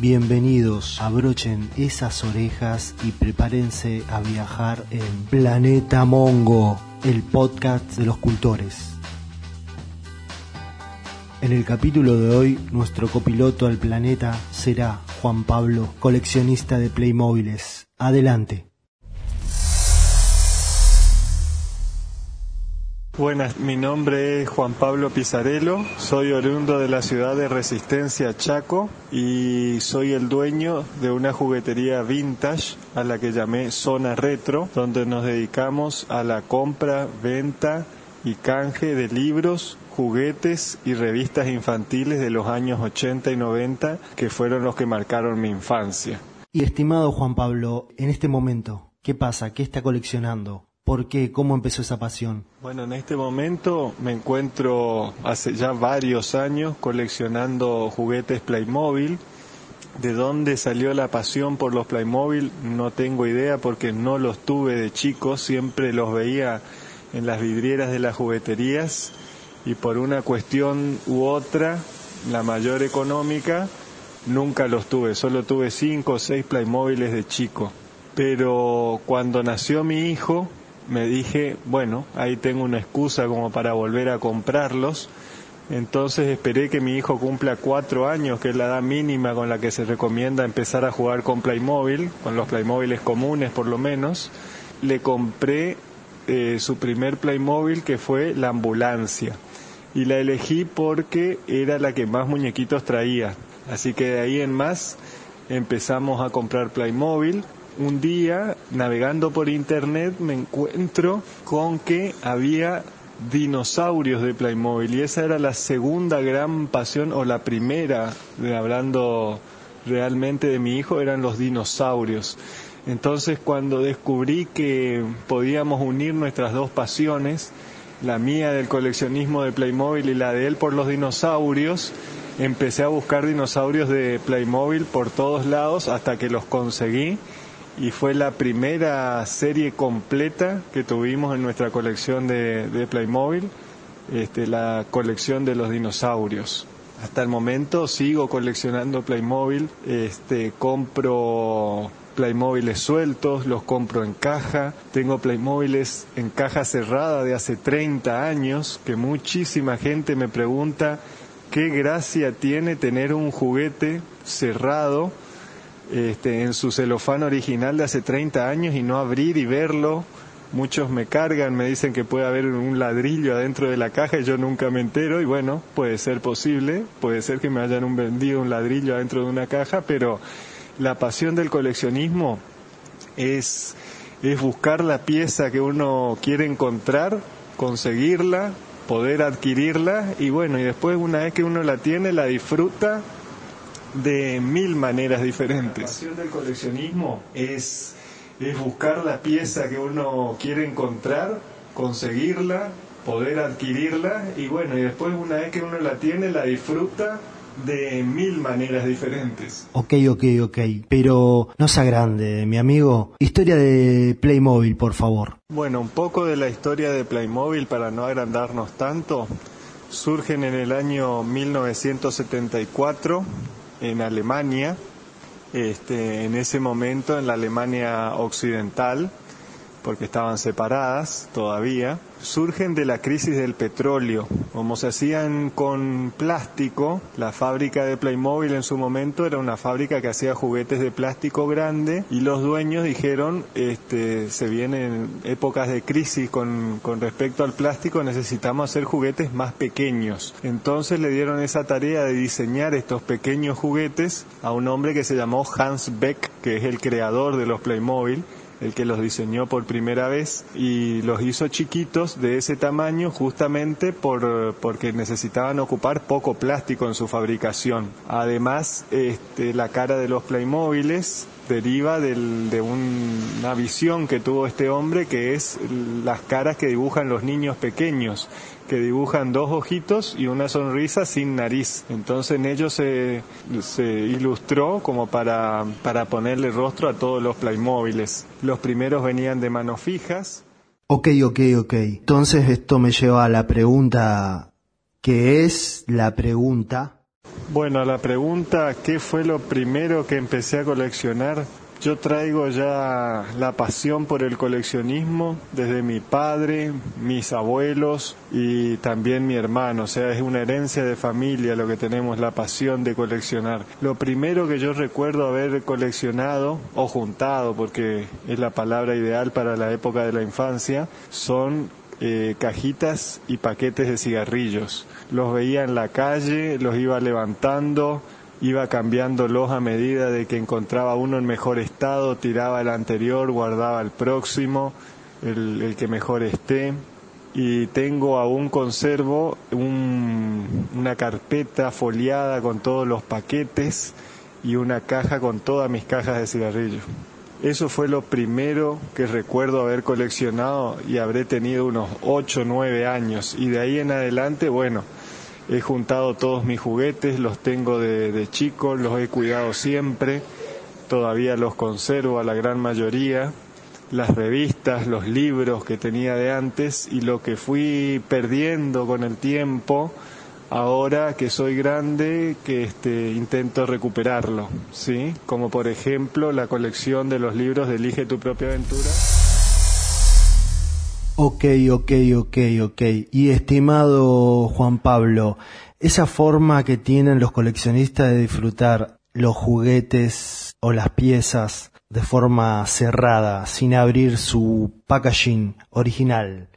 Bienvenidos, abrochen esas orejas y prepárense a viajar en Planeta Mongo, el podcast de los cultores. En el capítulo de hoy, nuestro copiloto al planeta será Juan Pablo, coleccionista de Playmobiles. Adelante. Buenas, mi nombre es Juan Pablo Pizarello, soy oriundo de la ciudad de Resistencia Chaco y soy el dueño de una juguetería vintage a la que llamé Zona Retro, donde nos dedicamos a la compra, venta y canje de libros, juguetes y revistas infantiles de los años 80 y 90 que fueron los que marcaron mi infancia. Y estimado Juan Pablo, en este momento, ¿qué pasa? ¿Qué está coleccionando? ¿Por qué? ¿Cómo empezó esa pasión? Bueno, en este momento me encuentro hace ya varios años coleccionando juguetes Playmobil. ¿De dónde salió la pasión por los Playmobil? No tengo idea porque no los tuve de chico, siempre los veía en las vidrieras de las jugueterías y por una cuestión u otra, la mayor económica, nunca los tuve, solo tuve cinco o seis Playmobiles de chico. Pero cuando nació mi hijo, me dije, bueno, ahí tengo una excusa como para volver a comprarlos. Entonces esperé que mi hijo cumpla cuatro años, que es la edad mínima con la que se recomienda empezar a jugar con Playmobil, con los Playmobiles comunes por lo menos. Le compré eh, su primer Playmobil que fue la ambulancia. Y la elegí porque era la que más muñequitos traía. Así que de ahí en más empezamos a comprar Playmobil un día navegando por internet me encuentro con que había dinosaurios de Playmobil y esa era la segunda gran pasión o la primera, hablando realmente de mi hijo, eran los dinosaurios. Entonces cuando descubrí que podíamos unir nuestras dos pasiones, la mía del coleccionismo de Playmobil y la de él por los dinosaurios, empecé a buscar dinosaurios de Playmobil por todos lados hasta que los conseguí y fue la primera serie completa que tuvimos en nuestra colección de, Playmobil, este, la colección de los dinosaurios. Hasta el momento sigo coleccionando Playmobil, este, compro Playmobiles sueltos, los compro en caja, tengo Playmobiles en caja cerrada de hace 30 años, que muchísima gente me pregunta qué gracia tiene tener un juguete cerrado este, en su celofán original de hace 30 años y no abrir y verlo. Muchos me cargan, me dicen que puede haber un ladrillo adentro de la caja y yo nunca me entero y bueno, puede ser posible, puede ser que me hayan vendido un ladrillo adentro de una caja, pero la pasión del coleccionismo es, es buscar la pieza que uno quiere encontrar, conseguirla, poder adquirirla y bueno, y después una vez que uno la tiene, la disfruta de mil maneras diferentes. La pasión del coleccionismo es, es buscar la pieza que uno quiere encontrar, conseguirla, poder adquirirla y bueno, y después una vez que uno la tiene, la disfruta de mil maneras diferentes. Ok, ok, ok, pero no sea grande, mi amigo. Historia de Playmobil, por favor. Bueno, un poco de la historia de Playmobil para no agrandarnos tanto. Surgen en el año 1974 en Alemania, este, en ese momento en la Alemania occidental, porque estaban separadas todavía, surgen de la crisis del petróleo. Como se hacían con plástico, la fábrica de Playmobil en su momento era una fábrica que hacía juguetes de plástico grande y los dueños dijeron, este, se vienen épocas de crisis con, con respecto al plástico, necesitamos hacer juguetes más pequeños. Entonces le dieron esa tarea de diseñar estos pequeños juguetes a un hombre que se llamó Hans Beck, que es el creador de los Playmobil el que los diseñó por primera vez y los hizo chiquitos de ese tamaño justamente por, porque necesitaban ocupar poco plástico en su fabricación. Además, este, la cara de los Playmobiles deriva de una visión que tuvo este hombre que es las caras que dibujan los niños pequeños que dibujan dos ojitos y una sonrisa sin nariz. Entonces en ellos se, se ilustró como para, para ponerle rostro a todos los Playmóviles. Los primeros venían de manos fijas. Ok, ok, ok. Entonces esto me lleva a la pregunta que es la pregunta. Bueno, la pregunta, ¿qué fue lo primero que empecé a coleccionar? Yo traigo ya la pasión por el coleccionismo desde mi padre, mis abuelos y también mi hermano. O sea, es una herencia de familia lo que tenemos, la pasión de coleccionar. Lo primero que yo recuerdo haber coleccionado o juntado, porque es la palabra ideal para la época de la infancia, son eh, cajitas y paquetes de cigarrillos. Los veía en la calle, los iba levantando, iba cambiándolos a medida de que encontraba uno en mejor estado, tiraba el anterior, guardaba el próximo, el, que mejor esté. Y tengo aún conservo una carpeta foliada con todos los paquetes y una caja con todas mis cajas de cigarrillos. Eso fue lo primero que recuerdo haber coleccionado y habré tenido unos 8 o 9 años. Y de ahí en adelante, bueno, He juntado todos mis juguetes, los tengo de, chico, los he cuidado siempre, todavía los conservo a la gran mayoría, las revistas, los libros que tenía de antes y lo que fui perdiendo con el tiempo, ahora que soy grande, que este, intento recuperarlo, ¿sí? Como por ejemplo la colección de los libros de Elige tu propia aventura. Ok, ok, ok, ok. Y estimado Juan Pablo, esa forma que tienen los coleccionistas de disfrutar los juguetes o las piezas de forma cerrada, sin abrir su packaging original,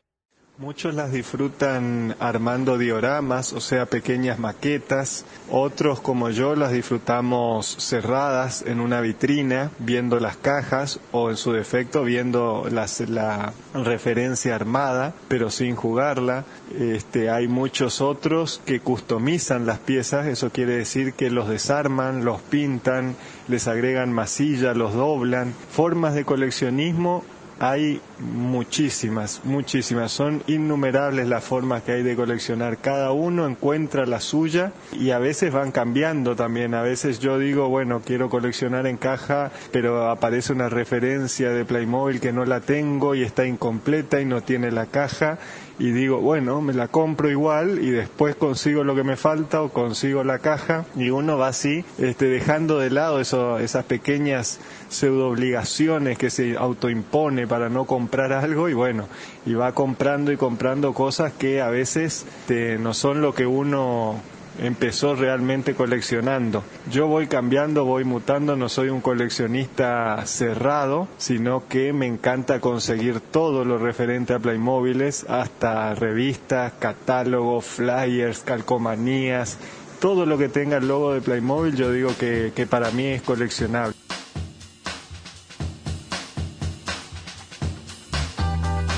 Muchos las disfrutan armando dioramas, o sea, pequeñas maquetas. Otros, como yo, las disfrutamos cerradas en una vitrina, viendo las cajas o, en su defecto, viendo la referencia armada, pero sin jugarla. Este, hay muchos otros que customizan las piezas, eso quiere decir que los desarman, los pintan, les agregan masilla, los doblan. Formas de coleccionismo hay muchísimas, muchísimas. Son innumerables las formas que hay de coleccionar. Cada uno encuentra la suya y a veces van cambiando también. A veces yo digo, bueno, quiero coleccionar en caja, pero aparece una referencia de Playmobil que no la tengo y está incompleta y no tiene la caja y digo, bueno, me la compro igual y después consigo lo que me falta o consigo la caja. Y uno va así, este, dejando de lado esas pequeñas pseudo obligaciones que se autoimpone para no comprar algo y bueno, y va comprando y comprando cosas que a veces este, no son lo que uno empezó realmente coleccionando. Yo voy cambiando, voy mutando, no soy un coleccionista cerrado, sino que me encanta conseguir todo lo referente a Playmobiles, hasta revistas, catálogos, flyers, calcomanías, todo lo que tenga el logo de Playmobil yo digo que, que para mí es coleccionable.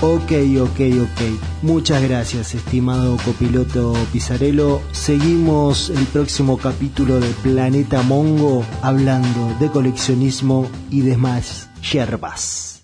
Ok, ok, ok. Muchas gracias, estimado copiloto Pizarello. Seguimos el próximo capítulo de Planeta Mongo hablando de coleccionismo y demás yerbas.